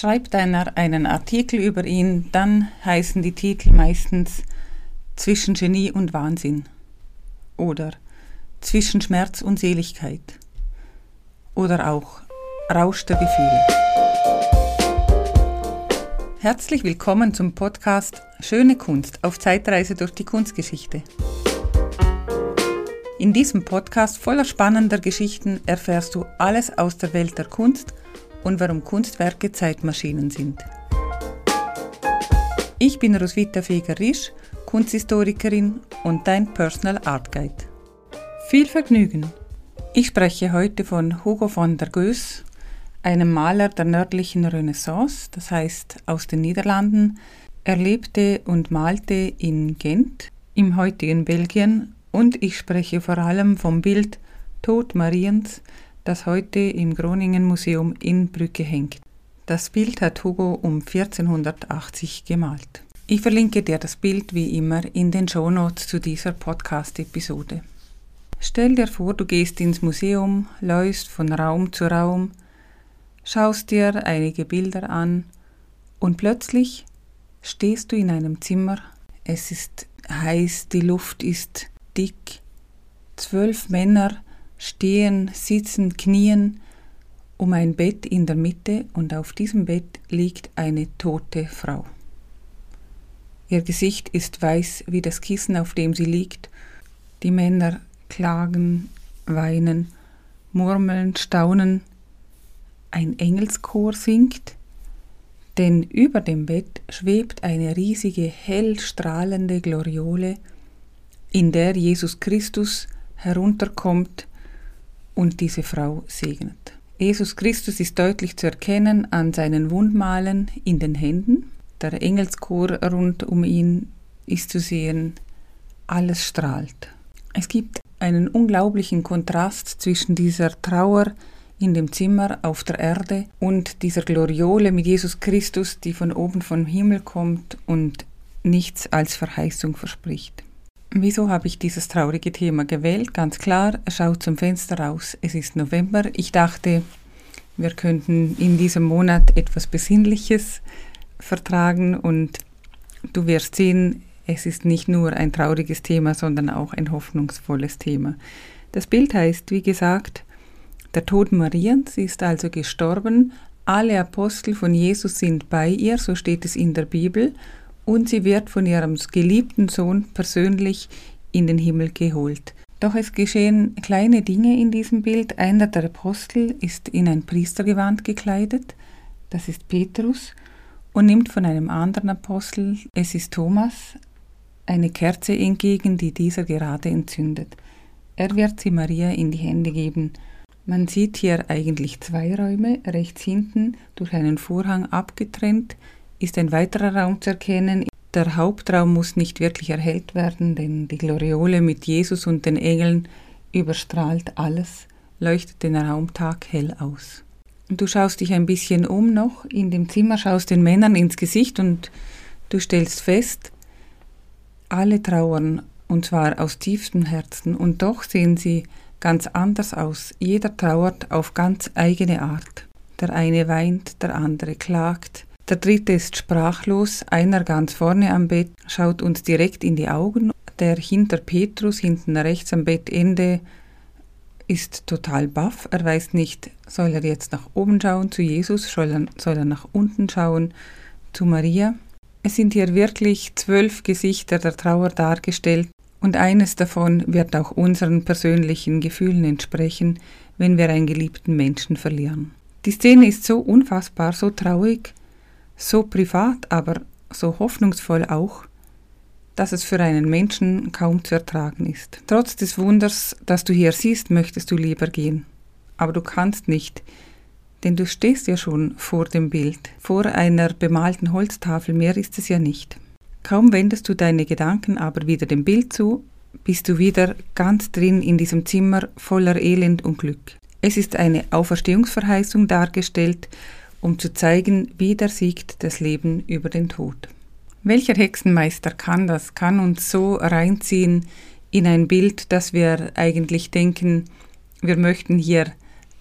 Schreibt einer einen Artikel über ihn, dann heißen die Titel meistens Zwischen Genie und Wahnsinn oder Zwischen Schmerz und Seligkeit oder auch Rausch der Gefühle. Herzlich willkommen zum Podcast Schöne Kunst auf Zeitreise durch die Kunstgeschichte. In diesem Podcast voller spannender Geschichten erfährst du alles aus der Welt der Kunst – und warum Kunstwerke Zeitmaschinen sind. Ich bin Roswitha Feger-Risch, Kunsthistorikerin und dein Personal Art Guide. Viel Vergnügen! Ich spreche heute von Hugo von der Goes, einem Maler der nördlichen Renaissance, das heißt aus den Niederlanden. Er lebte und malte in Gent, im heutigen Belgien, und ich spreche vor allem vom Bild Tod Mariens, das heute im Groningen Museum in Brücke hängt. Das Bild hat Hugo um 1480 gemalt. Ich verlinke dir das Bild wie immer in den Shownotes zu dieser Podcast-Episode. Stell dir vor, du gehst ins Museum, läufst von Raum zu Raum, schaust dir einige Bilder an und plötzlich stehst du in einem Zimmer. Es ist heiß, die Luft ist dick. Zwölf Männer stehen, sitzen, knien um ein Bett in der Mitte und auf diesem Bett liegt eine tote Frau. Ihr Gesicht ist weiß wie das Kissen, auf dem sie liegt. Die Männer klagen, weinen, murmeln, staunen. Ein Engelschor singt, denn über dem Bett schwebt eine riesige, hell strahlende Gloriole, in der Jesus Christus herunterkommt und diese Frau segnet. Jesus Christus ist deutlich zu erkennen an seinen Wundmalen in den Händen. Der Engelschor rund um ihn ist zu sehen. Alles strahlt. Es gibt einen unglaublichen Kontrast zwischen dieser Trauer in dem Zimmer auf der Erde und dieser Gloriole mit Jesus Christus, die von oben vom Himmel kommt und nichts als Verheißung verspricht. Wieso habe ich dieses traurige Thema gewählt? Ganz klar, schaut zum Fenster raus. Es ist November. Ich dachte, wir könnten in diesem Monat etwas Besinnliches vertragen und du wirst sehen, es ist nicht nur ein trauriges Thema, sondern auch ein hoffnungsvolles Thema. Das Bild heißt, wie gesagt, der Tod Mariens. Sie ist also gestorben. Alle Apostel von Jesus sind bei ihr, so steht es in der Bibel und sie wird von ihrem geliebten Sohn persönlich in den Himmel geholt. Doch es geschehen kleine Dinge in diesem Bild. Einer der Apostel ist in ein Priestergewand gekleidet, das ist Petrus, und nimmt von einem anderen Apostel, es ist Thomas, eine Kerze entgegen, die dieser gerade entzündet. Er wird sie Maria in die Hände geben. Man sieht hier eigentlich zwei Räume, rechts hinten durch einen Vorhang abgetrennt, ist ein weiterer Raum zu erkennen. Der Hauptraum muss nicht wirklich erhellt werden, denn die Gloriole mit Jesus und den Engeln überstrahlt alles, leuchtet den Raum taghell aus. Du schaust dich ein bisschen um noch in dem Zimmer, schaust den Männern ins Gesicht und du stellst fest, alle trauern, und zwar aus tiefstem Herzen, und doch sehen sie ganz anders aus. Jeder trauert auf ganz eigene Art. Der eine weint, der andere klagt, der dritte ist sprachlos, einer ganz vorne am Bett schaut uns direkt in die Augen. Der hinter Petrus, hinten rechts am Bettende, ist total baff. Er weiß nicht, soll er jetzt nach oben schauen zu Jesus, soll er, soll er nach unten schauen zu Maria. Es sind hier wirklich zwölf Gesichter der Trauer dargestellt und eines davon wird auch unseren persönlichen Gefühlen entsprechen, wenn wir einen geliebten Menschen verlieren. Die Szene ist so unfassbar, so traurig, so privat, aber so hoffnungsvoll auch, dass es für einen Menschen kaum zu ertragen ist. Trotz des Wunders, das du hier siehst, möchtest du lieber gehen. Aber du kannst nicht, denn du stehst ja schon vor dem Bild, vor einer bemalten Holztafel, mehr ist es ja nicht. Kaum wendest du deine Gedanken aber wieder dem Bild zu, bist du wieder ganz drin in diesem Zimmer voller Elend und Glück. Es ist eine Auferstehungsverheißung dargestellt, um zu zeigen, wie der siegt das Leben über den Tod. Welcher Hexenmeister kann das, kann uns so reinziehen in ein Bild, dass wir eigentlich denken, wir möchten hier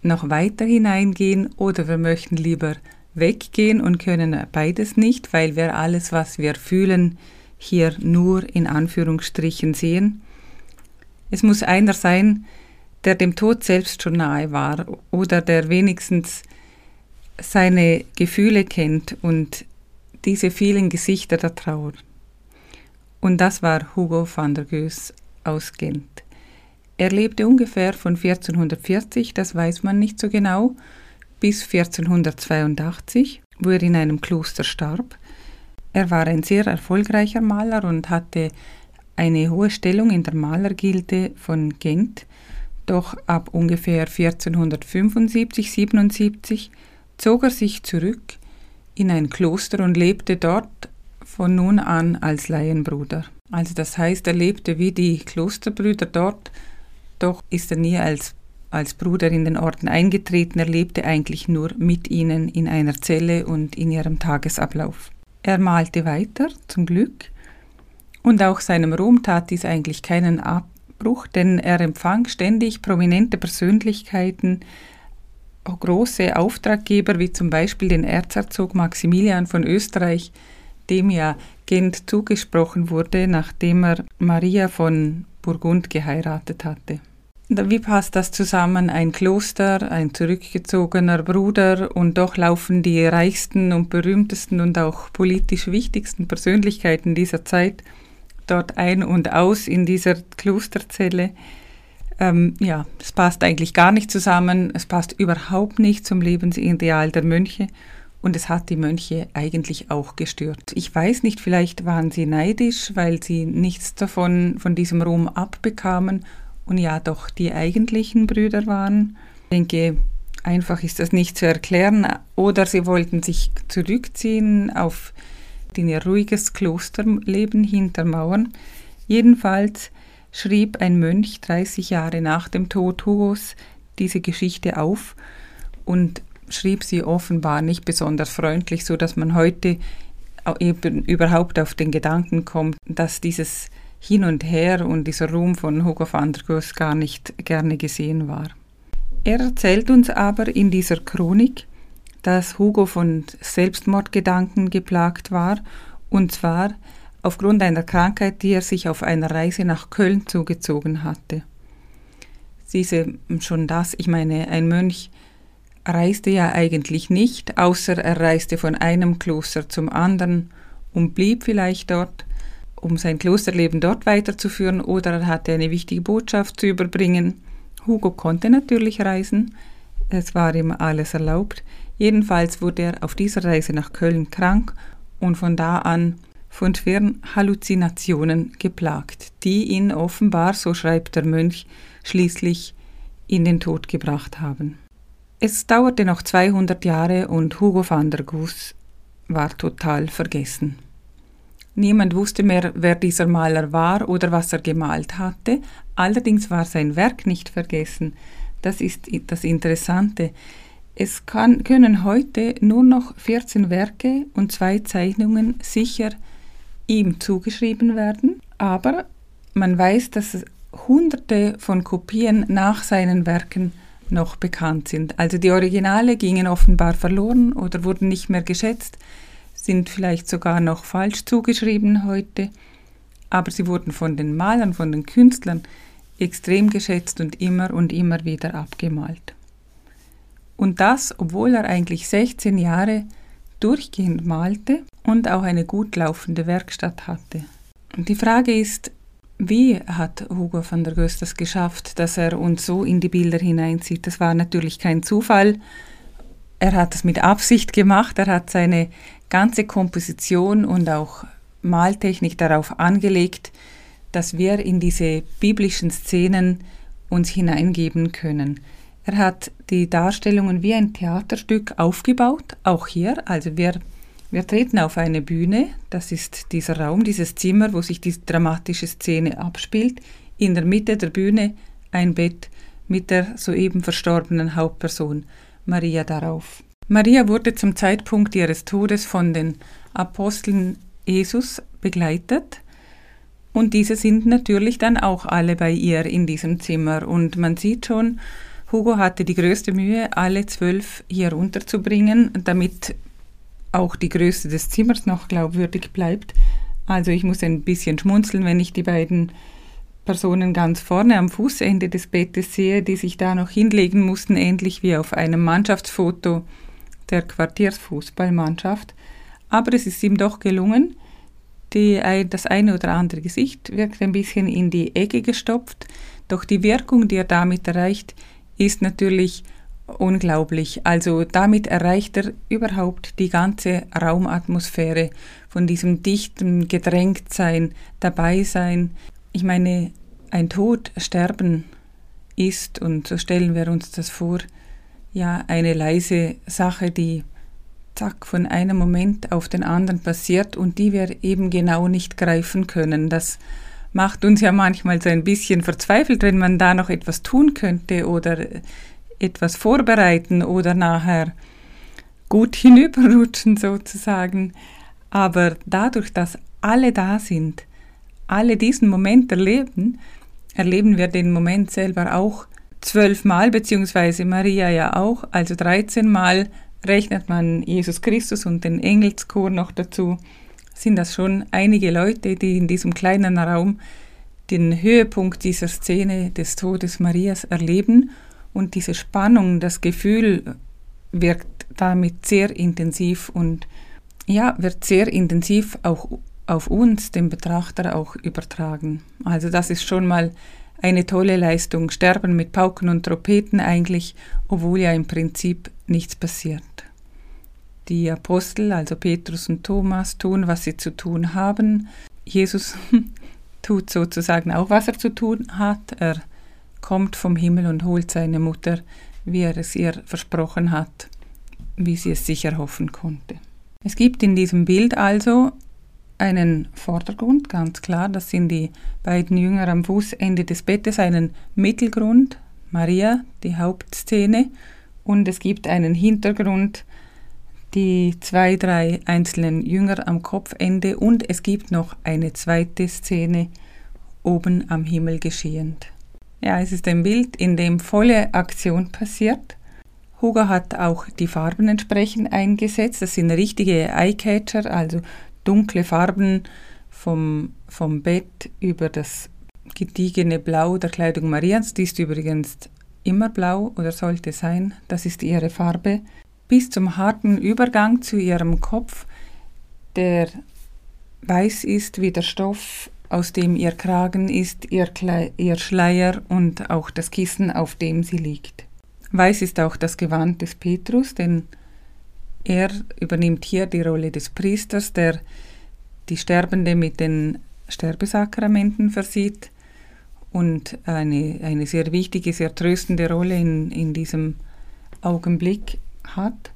noch weiter hineingehen oder wir möchten lieber weggehen und können beides nicht, weil wir alles, was wir fühlen, hier nur in Anführungsstrichen sehen. Es muss einer sein, der dem Tod selbst schon nahe war oder der wenigstens seine Gefühle kennt und diese vielen Gesichter der Trauer. Und das war Hugo van der Goes aus Gent. Er lebte ungefähr von 1440, das weiß man nicht so genau, bis 1482, wo er in einem Kloster starb. Er war ein sehr erfolgreicher Maler und hatte eine hohe Stellung in der Malergilde von Gent. Doch ab ungefähr 1475, 77 zog er sich zurück in ein Kloster und lebte dort von nun an als Laienbruder. Also das heißt, er lebte wie die Klosterbrüder dort, doch ist er nie als, als Bruder in den Orden eingetreten, er lebte eigentlich nur mit ihnen in einer Zelle und in ihrem Tagesablauf. Er malte weiter, zum Glück, und auch seinem Ruhm tat dies eigentlich keinen Abbruch, denn er empfang ständig prominente Persönlichkeiten, große Auftraggeber wie zum Beispiel den Erzherzog Maximilian von Österreich, dem ja Gent zugesprochen wurde, nachdem er Maria von Burgund geheiratet hatte. Wie passt das zusammen? Ein Kloster, ein zurückgezogener Bruder und doch laufen die reichsten und berühmtesten und auch politisch wichtigsten Persönlichkeiten dieser Zeit dort ein und aus in dieser Klosterzelle. Ähm, ja, es passt eigentlich gar nicht zusammen, es passt überhaupt nicht zum Lebensideal der Mönche und es hat die Mönche eigentlich auch gestört. Ich weiß nicht, vielleicht waren sie neidisch, weil sie nichts davon, von diesem Ruhm abbekamen und ja doch die eigentlichen Brüder waren. Ich denke, einfach ist das nicht zu erklären. Oder sie wollten sich zurückziehen auf ihr ruhiges Klosterleben hinter Mauern. Jedenfalls schrieb ein Mönch 30 Jahre nach dem Tod Hugos diese Geschichte auf und schrieb sie offenbar nicht besonders freundlich, so dass man heute eben überhaupt auf den Gedanken kommt, dass dieses Hin und Her und dieser Ruhm von Hugo van der Goes gar nicht gerne gesehen war. Er erzählt uns aber in dieser Chronik, dass Hugo von Selbstmordgedanken geplagt war, und zwar aufgrund einer Krankheit, die er sich auf einer Reise nach Köln zugezogen hatte. Diese, schon das, ich meine, ein Mönch reiste ja eigentlich nicht, außer er reiste von einem Kloster zum anderen und blieb vielleicht dort, um sein Klosterleben dort weiterzuführen, oder er hatte eine wichtige Botschaft zu überbringen. Hugo konnte natürlich reisen, es war ihm alles erlaubt. Jedenfalls wurde er auf dieser Reise nach Köln krank und von da an von schweren Halluzinationen geplagt, die ihn offenbar, so schreibt der Mönch, schließlich in den Tod gebracht haben. Es dauerte noch 200 Jahre und Hugo van der Goes war total vergessen. Niemand wusste mehr, wer dieser Maler war oder was er gemalt hatte, allerdings war sein Werk nicht vergessen. Das ist das Interessante. Es kann, können heute nur noch 14 Werke und zwei Zeichnungen sicher ihm zugeschrieben werden, aber man weiß, dass hunderte von Kopien nach seinen Werken noch bekannt sind. Also die Originale gingen offenbar verloren oder wurden nicht mehr geschätzt, sind vielleicht sogar noch falsch zugeschrieben heute, aber sie wurden von den Malern, von den Künstlern extrem geschätzt und immer und immer wieder abgemalt. Und das, obwohl er eigentlich 16 Jahre durchgehend malte und auch eine gut laufende Werkstatt hatte. Die Frage ist, wie hat Hugo van der Goes das geschafft, dass er uns so in die Bilder hineinzieht? Das war natürlich kein Zufall. Er hat es mit Absicht gemacht. Er hat seine ganze Komposition und auch Maltechnik darauf angelegt, dass wir in diese biblischen Szenen uns hineingeben können. Er hat die Darstellungen wie ein Theaterstück aufgebaut, auch hier. Also wir wir treten auf eine Bühne, das ist dieser Raum, dieses Zimmer, wo sich die dramatische Szene abspielt. In der Mitte der Bühne ein Bett mit der soeben verstorbenen Hauptperson Maria darauf. Maria wurde zum Zeitpunkt ihres Todes von den Aposteln Jesus begleitet und diese sind natürlich dann auch alle bei ihr in diesem Zimmer und man sieht schon, Hugo hatte die größte Mühe, alle zwölf hier unterzubringen, damit auch die Größe des Zimmers noch glaubwürdig bleibt. Also ich muss ein bisschen schmunzeln, wenn ich die beiden Personen ganz vorne am Fußende des Bettes sehe, die sich da noch hinlegen mussten, ähnlich wie auf einem Mannschaftsfoto der Quartiersfußballmannschaft. Aber es ist ihm doch gelungen. Die, das eine oder andere Gesicht wirkt ein bisschen in die Ecke gestopft, doch die Wirkung, die er damit erreicht, ist natürlich unglaublich. Also damit erreicht er überhaupt die ganze Raumatmosphäre von diesem dichten Gedrängtsein, Dabeisein, ich meine, ein Tod, Sterben ist, und so stellen wir uns das vor, ja eine leise Sache, die zack von einem Moment auf den anderen passiert und die wir eben genau nicht greifen können. Das macht uns ja manchmal so ein bisschen verzweifelt, wenn man da noch etwas tun könnte oder etwas vorbereiten oder nachher gut hinüberrutschen sozusagen. Aber dadurch, dass alle da sind, alle diesen Moment erleben, erleben wir den Moment selber auch zwölfmal, beziehungsweise Maria ja auch, also 13 Mal rechnet man Jesus Christus und den Engelschor noch dazu, sind das schon einige Leute, die in diesem kleinen Raum den Höhepunkt dieser Szene des Todes Marias erleben und diese Spannung, das Gefühl wirkt damit sehr intensiv und ja, wird sehr intensiv auch auf uns, den Betrachter, auch übertragen. Also das ist schon mal eine tolle Leistung. Sterben mit Pauken und Trompeten eigentlich, obwohl ja im Prinzip nichts passiert. Die Apostel, also Petrus und Thomas, tun, was sie zu tun haben. Jesus tut sozusagen auch, was er zu tun hat. Er kommt vom Himmel und holt seine Mutter, wie er es ihr versprochen hat, wie sie es sich erhoffen konnte. Es gibt in diesem Bild also einen Vordergrund, ganz klar, das sind die beiden Jünger am Fußende des Bettes, einen Mittelgrund, Maria, die Hauptszene, und es gibt einen Hintergrund, die zwei, drei einzelnen Jünger am Kopfende und es gibt noch eine zweite Szene oben am Himmel geschehend. Ja, es ist ein Bild, in dem volle Aktion passiert. Hugo hat auch die Farben entsprechend eingesetzt. Das sind richtige Eyecatcher, also dunkle Farben vom, vom Bett über das gediegene Blau der Kleidung Marians, die ist übrigens immer blau oder sollte sein, das ist ihre Farbe, bis zum harten Übergang zu ihrem Kopf, der weiß ist wie der Stoff, aus dem ihr Kragen ist, ihr, ihr Schleier und auch das Kissen, auf dem sie liegt. Weiß ist auch das Gewand des Petrus, denn er übernimmt hier die Rolle des Priesters, der die Sterbende mit den Sterbesakramenten versieht und eine, eine sehr wichtige, sehr tröstende Rolle in, in diesem Augenblick hat.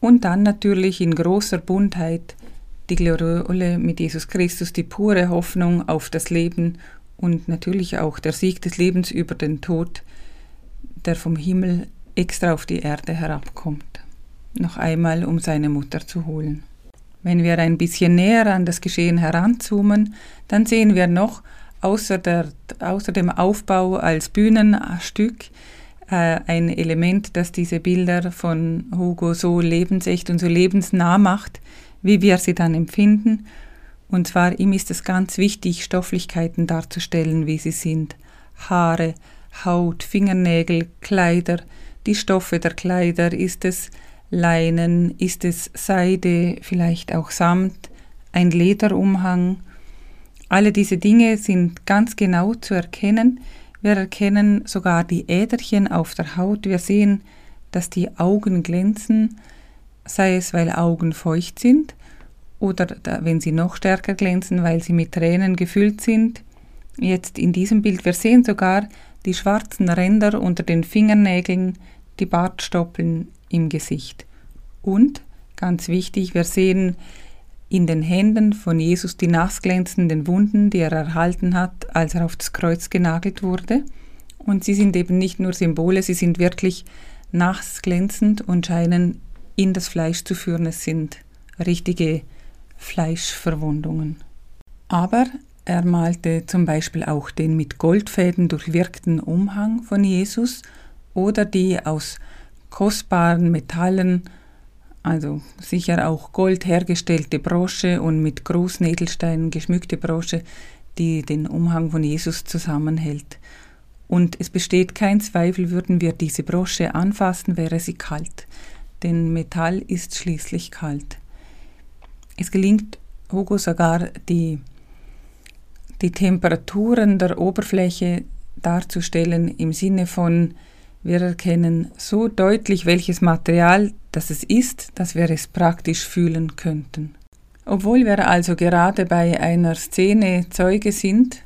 Und dann natürlich in großer Buntheit die Gloriole mit Jesus Christus, die pure Hoffnung auf das Leben und natürlich auch der Sieg des Lebens über den Tod, der vom Himmel extra auf die Erde herabkommt noch einmal, um seine Mutter zu holen. Wenn wir ein bisschen näher an das Geschehen heranzoomen, dann sehen wir noch außer, der, außer dem Aufbau als Bühnenstück ein Element, das diese Bilder von Hugo so lebensecht und so lebensnah macht, wie wir sie dann empfinden. Und zwar ihm ist es ganz wichtig, Stofflichkeiten darzustellen, wie sie sind. Haare, Haut, Fingernägel, Kleider, die Stoffe der Kleider, ist es Leinen, ist es Seide, vielleicht auch Samt, ein Lederumhang. Alle diese Dinge sind ganz genau zu erkennen. Wir erkennen sogar die Äderchen auf der Haut. Wir sehen, dass die Augen glänzen, sei es weil Augen feucht sind oder wenn sie noch stärker glänzen, weil sie mit Tränen gefüllt sind. Jetzt in diesem Bild, wir sehen sogar die schwarzen Ränder unter den Fingernägeln, die Bartstoppeln im Gesicht. Und, ganz wichtig, wir sehen in den Händen von Jesus die nassglänzenden Wunden, die er erhalten hat, als er auf das Kreuz genagelt wurde. Und sie sind eben nicht nur Symbole, sie sind wirklich nassglänzend und scheinen in das Fleisch zu führen. Es sind richtige Fleischverwundungen. Aber er malte zum Beispiel auch den mit Goldfäden durchwirkten Umhang von Jesus oder die aus kostbaren Metallen also sicher auch Gold hergestellte Brosche und mit Großnädelsteinen geschmückte Brosche, die den Umhang von Jesus zusammenhält. Und es besteht kein Zweifel, würden wir diese Brosche anfassen, wäre sie kalt, denn Metall ist schließlich kalt. Es gelingt Hugo sogar die, die Temperaturen der Oberfläche darzustellen im Sinne von, wir erkennen so deutlich, welches Material das es ist, dass wir es praktisch fühlen könnten. Obwohl wir also gerade bei einer Szene Zeuge sind,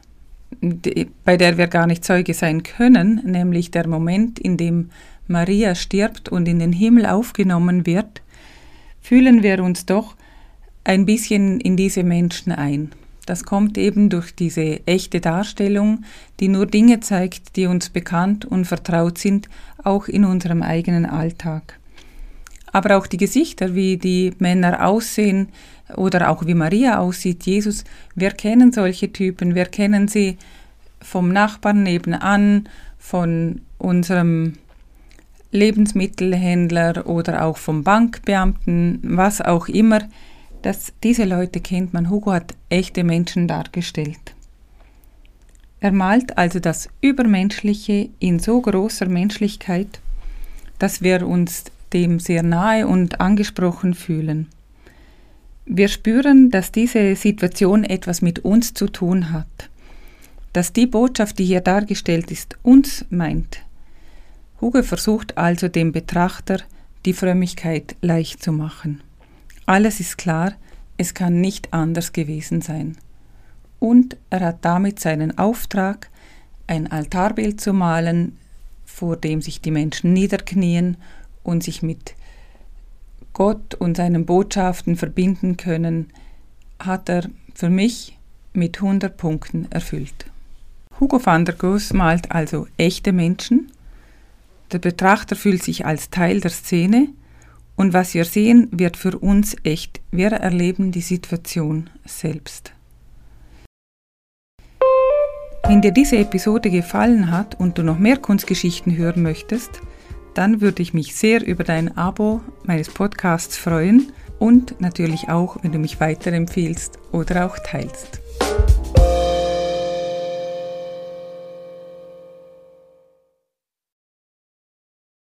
bei der wir gar nicht Zeuge sein können, nämlich der Moment, in dem Maria stirbt und in den Himmel aufgenommen wird, fühlen wir uns doch ein bisschen in diese Menschen ein. Das kommt eben durch diese echte Darstellung, die nur Dinge zeigt, die uns bekannt und vertraut sind, auch in unserem eigenen Alltag. Aber auch die Gesichter, wie die Männer aussehen oder auch wie Maria aussieht, Jesus, wir kennen solche Typen, wir kennen sie vom Nachbarn nebenan, von unserem Lebensmittelhändler oder auch vom Bankbeamten, was auch immer dass diese Leute kennt man. Hugo hat echte Menschen dargestellt. Er malt also das Übermenschliche in so großer Menschlichkeit, dass wir uns dem sehr nahe und angesprochen fühlen. Wir spüren, dass diese Situation etwas mit uns zu tun hat, dass die Botschaft, die hier dargestellt ist, uns meint. Hugo versucht also dem Betrachter die Frömmigkeit leicht zu machen. Alles ist klar, es kann nicht anders gewesen sein. Und er hat damit seinen Auftrag, ein Altarbild zu malen, vor dem sich die Menschen niederknien und sich mit Gott und seinen Botschaften verbinden können, hat er für mich mit 100 Punkten erfüllt. Hugo van der Goes malt also echte Menschen. Der Betrachter fühlt sich als Teil der Szene und was wir sehen, wird für uns echt. Wir erleben die Situation selbst. Wenn dir diese Episode gefallen hat und du noch mehr Kunstgeschichten hören möchtest, dann würde ich mich sehr über dein Abo meines Podcasts freuen und natürlich auch, wenn du mich weiterempfiehlst oder auch teilst.